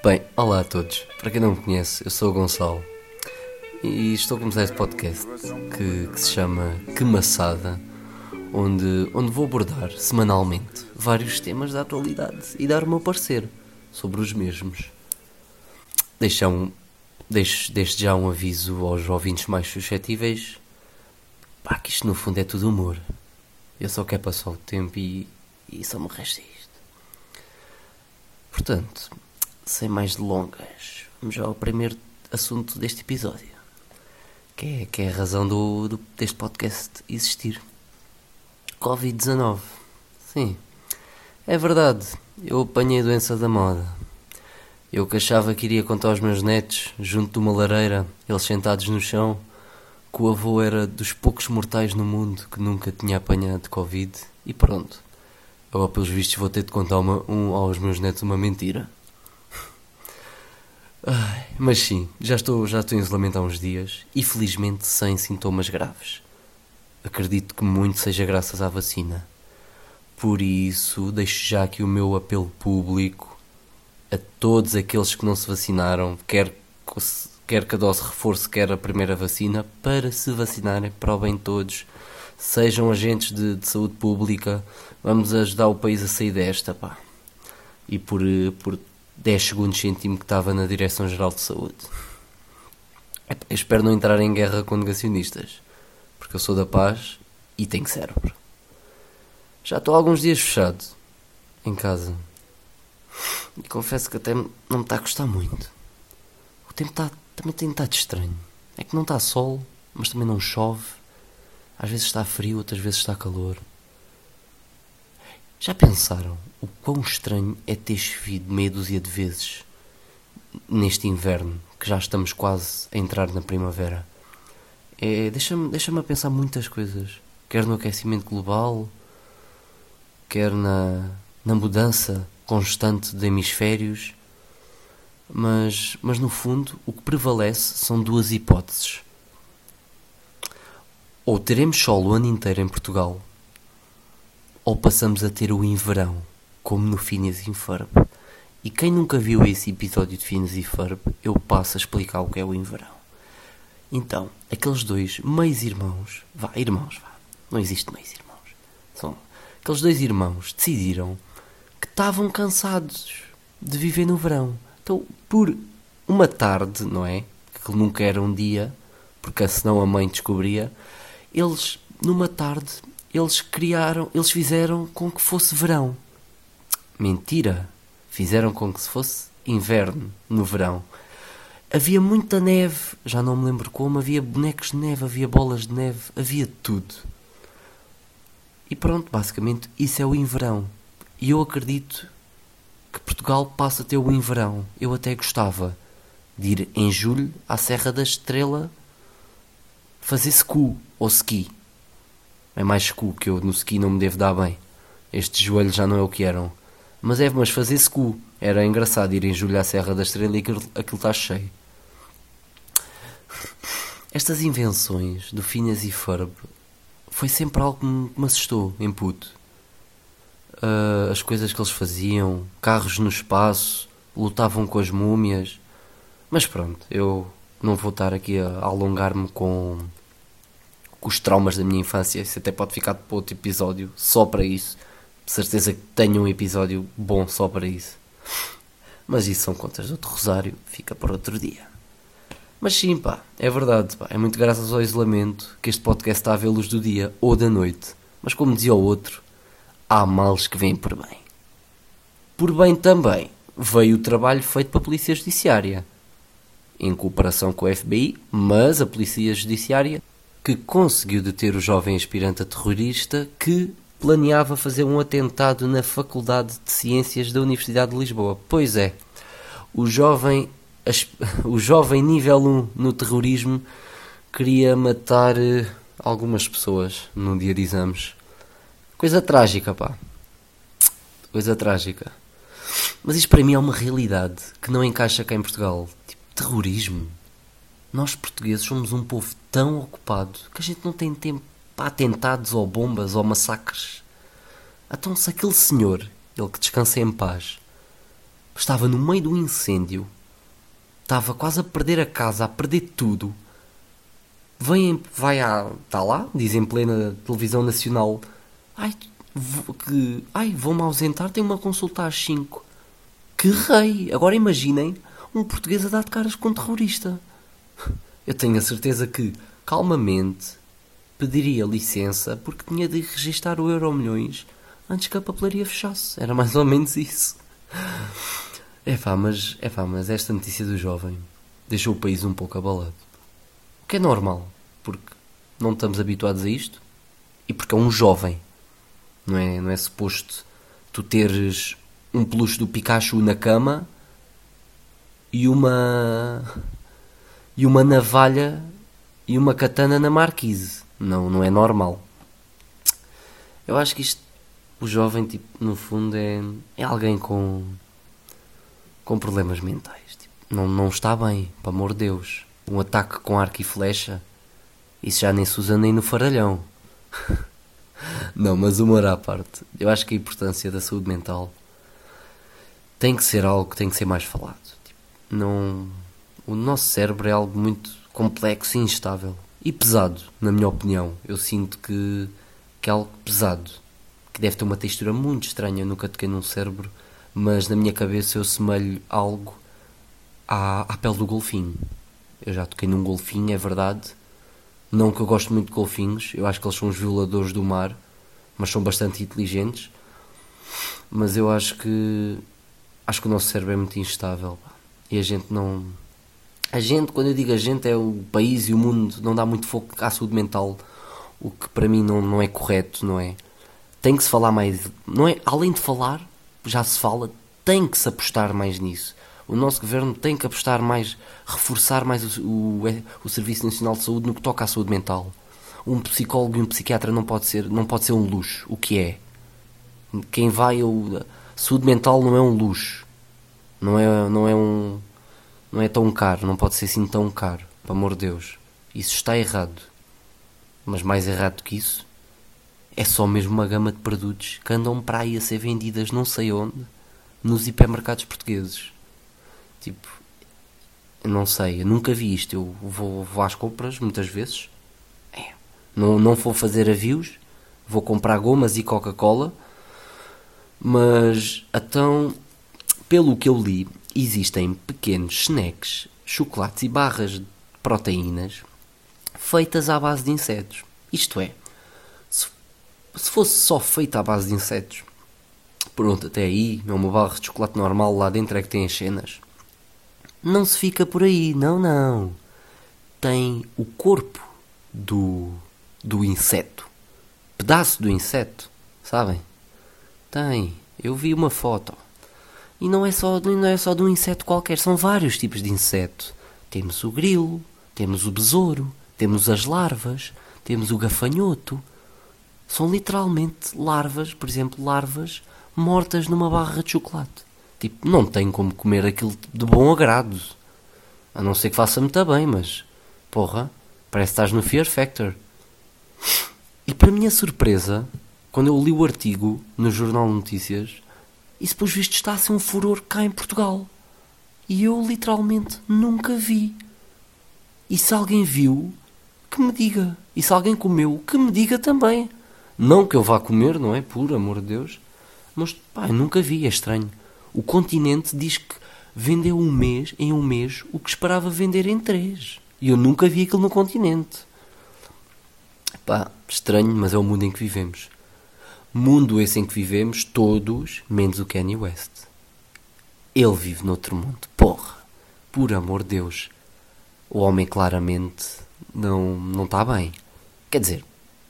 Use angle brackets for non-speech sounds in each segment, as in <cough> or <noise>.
Bem, olá a todos. Para quem não me conhece, eu sou o Gonçalo e estou a começar este podcast que, que se chama Que Maçada, onde, onde vou abordar semanalmente vários temas da atualidade e dar o meu parecer sobre os mesmos. Deixo, um, deixo desde já um aviso aos ouvintes mais suscetíveis pá, que isto no fundo é tudo humor. Eu só quero passar o tempo e, e só me resta isto. Portanto, sem mais delongas, vamos ao primeiro assunto deste episódio, que é, que é a razão do, do deste podcast existir. Covid-19. Sim, é verdade, eu apanhei a doença da moda. Eu que achava que iria contar aos meus netos, junto de uma lareira, eles sentados no chão, que o avô era dos poucos mortais no mundo que nunca tinha apanhado Covid, e pronto. Agora, pelos vistos, vou ter de contar uma, um, aos meus netos uma mentira. Ai, mas sim, já estou, já estou em isolamento há uns dias e felizmente sem sintomas graves. Acredito que muito seja graças à vacina. Por isso, deixo já aqui o meu apelo público a todos aqueles que não se vacinaram, quer, quer que a dose reforço, quer a primeira vacina, para se vacinarem para o bem de todos. Sejam agentes de, de saúde pública, vamos ajudar o país a sair desta, pá. E por, por 10 segundos senti-me que estava na Direção-Geral de Saúde. Eu espero não entrar em guerra com negacionistas, porque eu sou da paz e tenho cérebro. Já estou há alguns dias fechado, em casa. E confesso que até não me está a gostar muito. O tempo está, também tem estado estranho. É que não está sol, mas também não chove. Às vezes está frio, outras vezes está calor. Já pensaram o quão estranho é ter chovido meia dúzia de vezes neste inverno, que já estamos quase a entrar na primavera? É, Deixa-me deixa a pensar muitas coisas. Quer no aquecimento global, quer na, na mudança constante de hemisférios. Mas, mas no fundo, o que prevalece são duas hipóteses. Ou teremos sol o ano inteiro em Portugal, ou passamos a ter o inverão, como no Phineas e Ferb. E quem nunca viu esse episódio de Phineas e Ferb, eu passo a explicar o que é o inverão. Então, aqueles dois meios-irmãos, vá, irmãos, vá, não existe meios-irmãos, são aqueles dois irmãos decidiram que estavam cansados de viver no verão. Então, por uma tarde, não é? Que nunca era um dia, porque senão a mãe descobria, eles, numa tarde, eles criaram, eles fizeram com que fosse verão. Mentira! Fizeram com que se fosse inverno no verão. Havia muita neve, já não me lembro como, havia bonecos de neve, havia bolas de neve, havia tudo. E pronto, basicamente isso é o inverão. E eu acredito que Portugal passa a ter o inverão. Eu até gostava de ir em julho à Serra da Estrela fazer ski ou ski. É mais ski que eu no ski não me devo dar bem. Estes joelhos já não é o que eram. Mas é, mas fazer ski. Era engraçado ir em julho à Serra da Estrela e aquilo, está cheio. Estas invenções do Phineas e Ferb foi sempre algo que me assustou em puto. Uh, as coisas que eles faziam, carros no espaço, lutavam com as múmias. Mas pronto, eu não vou estar aqui a alongar-me com, com os traumas da minha infância. Isso até pode ficar para outro episódio só para isso. Certeza que tenho um episódio bom só para isso. Mas isso são contas do Rosário, fica para outro dia. Mas sim, pá, é verdade, pá, é muito graças ao isolamento que este podcast está a ver luz do dia ou da noite. Mas como dizia o outro, há males que vêm por bem. Por bem também veio o trabalho feito pela Polícia Judiciária, em cooperação com o FBI, mas a Polícia Judiciária que conseguiu deter o jovem aspirante a terrorista que planeava fazer um atentado na Faculdade de Ciências da Universidade de Lisboa. Pois é, o jovem, <laughs> o jovem nível 1 no terrorismo queria matar eh, algumas pessoas num dia de exames. Coisa trágica, pá. Coisa trágica. Mas isto para mim é uma realidade que não encaixa cá em Portugal. Tipo, terrorismo. Nós portugueses somos um povo tão ocupado que a gente não tem tempo para atentados ou bombas ou massacres. Então se aquele senhor, ele que descansa em paz, estava no meio do incêndio, estava quase a perder a casa, a perder tudo. Vem, vai à. está lá, diz em plena televisão nacional. Ai, que, ai vou-me ausentar, tenho uma consulta às 5. Que rei! Agora imaginem um português a dar de caras com um terrorista. Eu tenho a certeza que, calmamente, pediria licença porque tinha de registar o Euro Milhões antes que a papelaria fechasse. Era mais ou menos isso. É pá, mas, é pá, mas esta notícia do jovem deixou o país um pouco abalado. O que é normal, porque não estamos habituados a isto e porque é um jovem. Não é, não é suposto tu teres um peluche do Pikachu na cama e uma e uma navalha e uma katana na marquise. Não, não é normal. Eu acho que isto o jovem tipo, no fundo é, é alguém com com problemas mentais. Tipo, não, não está bem, para amor de Deus. Um ataque com arco e flecha, isso já nem se usa nem no faralhão. <laughs> não, mas humor à parte. Eu acho que a importância da saúde mental tem que ser algo que tem que ser mais falado. Tipo, não, o nosso cérebro é algo muito complexo e instável e pesado, na minha opinião. Eu sinto que, que é algo pesado, que deve ter uma textura muito estranha. Eu nunca toquei num cérebro, mas na minha cabeça eu semelho algo à, à pele do golfinho. Eu já toquei num golfinho, é verdade. Não que eu gosto muito de golfinhos, eu acho que eles são os violadores do mar, mas são bastante inteligentes. Mas eu acho que acho que o nosso cérebro é muito instável e a gente não. A gente, quando eu digo a gente, é o país e o mundo, não dá muito foco à saúde mental, o que para mim não, não é correto, não é? Tem que se falar mais, não é? Além de falar, já se fala, tem que se apostar mais nisso. O nosso governo tem que apostar mais, reforçar mais o, o, o Serviço Nacional de Saúde no que toca à saúde mental. Um psicólogo e um psiquiatra não pode ser, não pode ser um luxo, o que é? Quem vai, eu, saúde mental não é um luxo. Não é, não é um. Não é tão caro, não pode ser assim tão caro, pelo amor de Deus. Isso está errado. Mas mais errado do que isso, é só mesmo uma gama de produtos que andam para aí a ser vendidas não sei onde, nos hipermercados portugueses. Tipo, não sei, eu nunca vi isto. Eu vou, vou às compras muitas vezes. É, não, não vou fazer reviews, vou comprar gomas e Coca-Cola mas, então, pelo que eu li, existem pequenos snacks, chocolates e barras de proteínas feitas à base de insetos. Isto é, se, se fosse só feita à base de insetos, pronto, até aí é uma barra de chocolate normal, lá dentro é que tem as cenas. Não se fica por aí, não, não. Tem o corpo do, do inseto, pedaço do inseto, sabem? Tem, eu vi uma foto. E não é só, não é só de um inseto qualquer, são vários tipos de inseto. Temos o grilo, temos o besouro, temos as larvas, temos o gafanhoto. São literalmente larvas, por exemplo, larvas mortas numa barra de chocolate. Tipo, não tem como comer aquilo de bom agrado. A não ser que faça muito bem, mas porra, parece que estás no Fear Factor. E para minha surpresa, quando eu li o artigo no Jornal Notícias, isso, pelos vistos, está a ser um furor cá em Portugal. E eu, literalmente, nunca vi. E se alguém viu, que me diga. E se alguém comeu, que me diga também. Não que eu vá comer, não é? Por amor de Deus. Mas, pá, eu nunca vi, é estranho. O continente diz que vendeu um mês, em um mês, o que esperava vender em três. E eu nunca vi aquilo no continente. Pá, estranho, mas é o mundo em que vivemos. Mundo esse em que vivemos, todos, menos o Kanye West. Ele vive noutro mundo. Porra! Por amor de Deus. O homem claramente não não está bem. Quer dizer,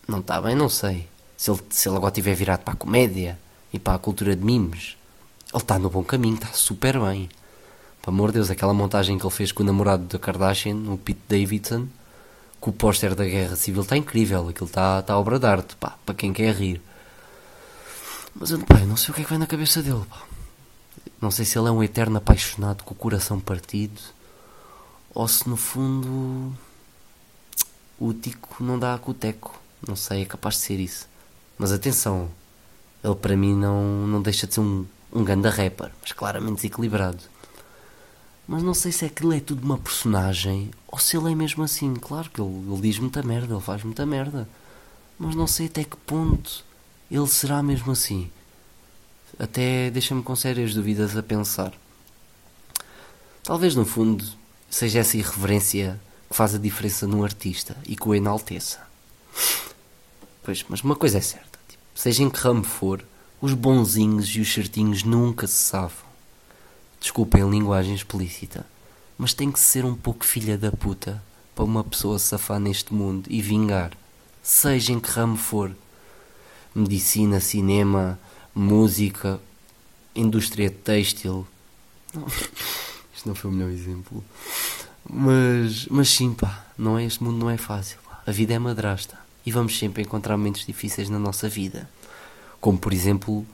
não está bem, não sei. Se ele, se ele agora estiver virado para a comédia e para a cultura de memes, ele está no bom caminho, está super bem. Pelo amor de Deus, aquela montagem que ele fez com o namorado da Kardashian, o Pete Davidson, com o póster da Guerra Civil, está incrível. Aquilo está, está obra de arte, pá, para quem quer rir. Mas eu, pá, não sei o que é que vai na cabeça dele. Pá. Não sei se ele é um eterno apaixonado com o coração partido ou se no fundo o Tico não dá com o Teco. Não sei, é capaz de ser isso. Mas atenção, ele para mim não, não deixa de ser um, um ganda rapper, mas claramente desequilibrado. Mas não sei se aquilo é tudo uma personagem ou se ele é mesmo assim. Claro que ele, ele diz muita merda, ele faz muita merda. Mas não sei até que ponto ele será mesmo assim. Até deixa-me com sérias dúvidas a pensar. Talvez no fundo seja essa irreverência que faz a diferença num artista e que o enalteça. Pois, mas uma coisa é certa: tipo, seja em que ramo for, os bonzinhos e os certinhos nunca se safam. Desculpem a linguagem explícita, mas tem que ser um pouco filha da puta para uma pessoa safar neste mundo e vingar, seja em que ramo for. Medicina, cinema, música, indústria têxtil. Não, <laughs> isto não foi o melhor exemplo. Mas, mas sim, pá, não é, este mundo não é fácil. A vida é madrasta e vamos sempre encontrar momentos difíceis na nossa vida. Como, por exemplo,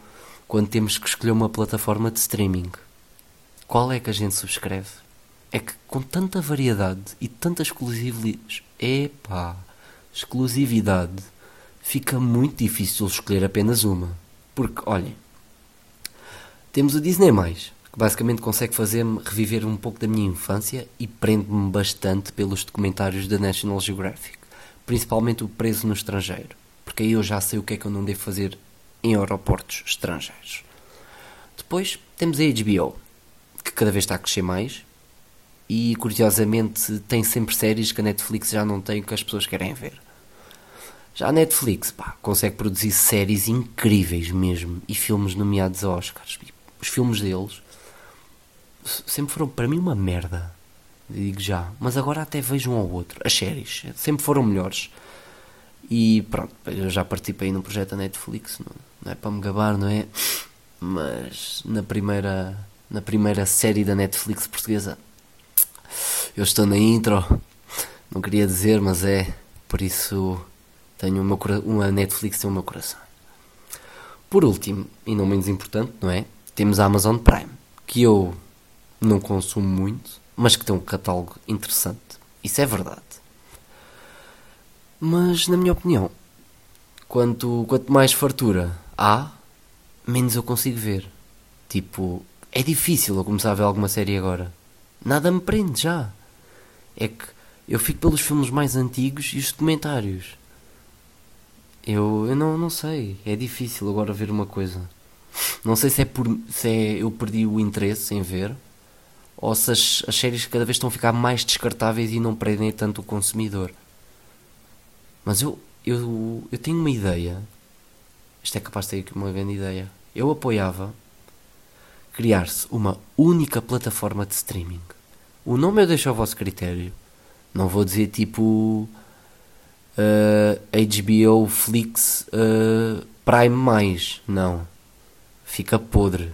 quando temos que escolher uma plataforma de streaming. Qual é que a gente subscreve? É que com tanta variedade e tanta exclusividade, epá, exclusividade, fica muito difícil escolher apenas uma. Porque, olhem, temos o Disney+, que basicamente consegue fazer-me reviver um pouco da minha infância e prende-me bastante pelos documentários da National Geographic, principalmente o Preso no Estrangeiro, porque aí eu já sei o que é que eu não devo fazer em aeroportos estrangeiros. Depois temos a HBO, que cada vez está a crescer mais e curiosamente tem sempre séries que a Netflix já não tem que as pessoas querem ver. Já a Netflix pá, consegue produzir séries incríveis mesmo e filmes nomeados a Oscars. Os filmes deles sempre foram para mim uma merda, digo já, mas agora até vejo um ao outro. As séries sempre foram melhores. E pronto, eu já participei num projeto da Netflix, não, não é para me gabar, não é? Mas na primeira, na primeira série da Netflix portuguesa, eu estou na intro, não queria dizer, mas é, por isso tenho uma, uma Netflix tem o meu coração. Por último, e não menos importante, não é? Temos a Amazon Prime, que eu não consumo muito, mas que tem um catálogo interessante. Isso é verdade. Mas, na minha opinião, quanto, quanto mais fartura há, menos eu consigo ver. Tipo, é difícil eu começar a ver alguma série agora. Nada me prende já. É que eu fico pelos filmes mais antigos e os documentários. Eu, eu não, não sei. É difícil agora ver uma coisa. Não sei se é, por, se é eu perdi o interesse em ver ou se as, as séries cada vez estão a ficar mais descartáveis e não prendem tanto o consumidor. Mas eu, eu, eu tenho uma ideia. Isto é capaz de ter aqui uma grande ideia. Eu apoiava criar-se uma única plataforma de streaming. O nome eu deixo ao vosso critério. Não vou dizer tipo uh, eh, HBO Flix uh, Prime mais. Não. Fica podre.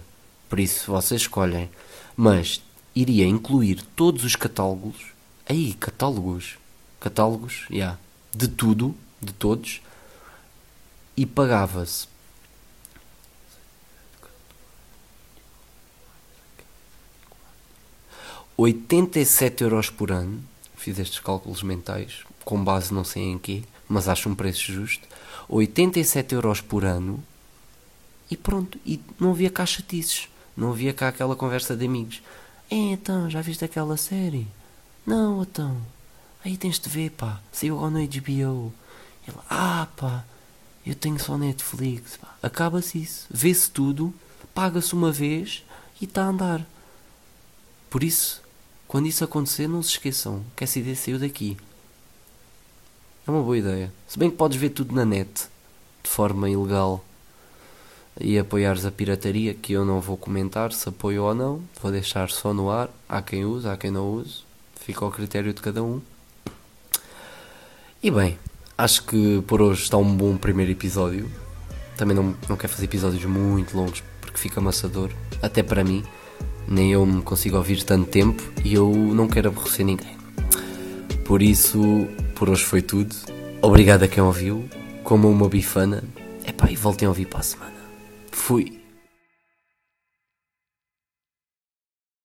Por isso vocês escolhem. Mas iria incluir todos os catálogos. Aí, catálogos. Catálogos, já. Yeah de tudo, de todos, e pagava-se. Euros por ano, fiz estes cálculos mentais, com base não sei em quê, mas acho um preço justo, 87 euros por ano, e pronto, e não havia cá chatices, não havia cá aquela conversa de amigos. É, então, já viste aquela série? Não, então, Aí tens de ver, pá. Saiu agora no HBO. Ele, ah, pá. Eu tenho só Netflix. Acaba-se isso. Vê-se tudo. Paga-se uma vez e está a andar. Por isso, quando isso acontecer, não se esqueçam que essa ideia saiu daqui. É uma boa ideia. Se bem que podes ver tudo na net, de forma ilegal, e apoiares a pirataria, que eu não vou comentar se apoio ou não, vou deixar só no ar. Há quem use, há quem não use, fica ao critério de cada um. E bem, acho que por hoje está um bom primeiro episódio. Também não, não quero fazer episódios muito longos porque fica amassador, até para mim. Nem eu me consigo ouvir tanto tempo e eu não quero aborrecer ninguém. Por isso, por hoje foi tudo. Obrigado a quem ouviu. Como uma bifana. Epá, e voltem a ouvir para a semana. Fui.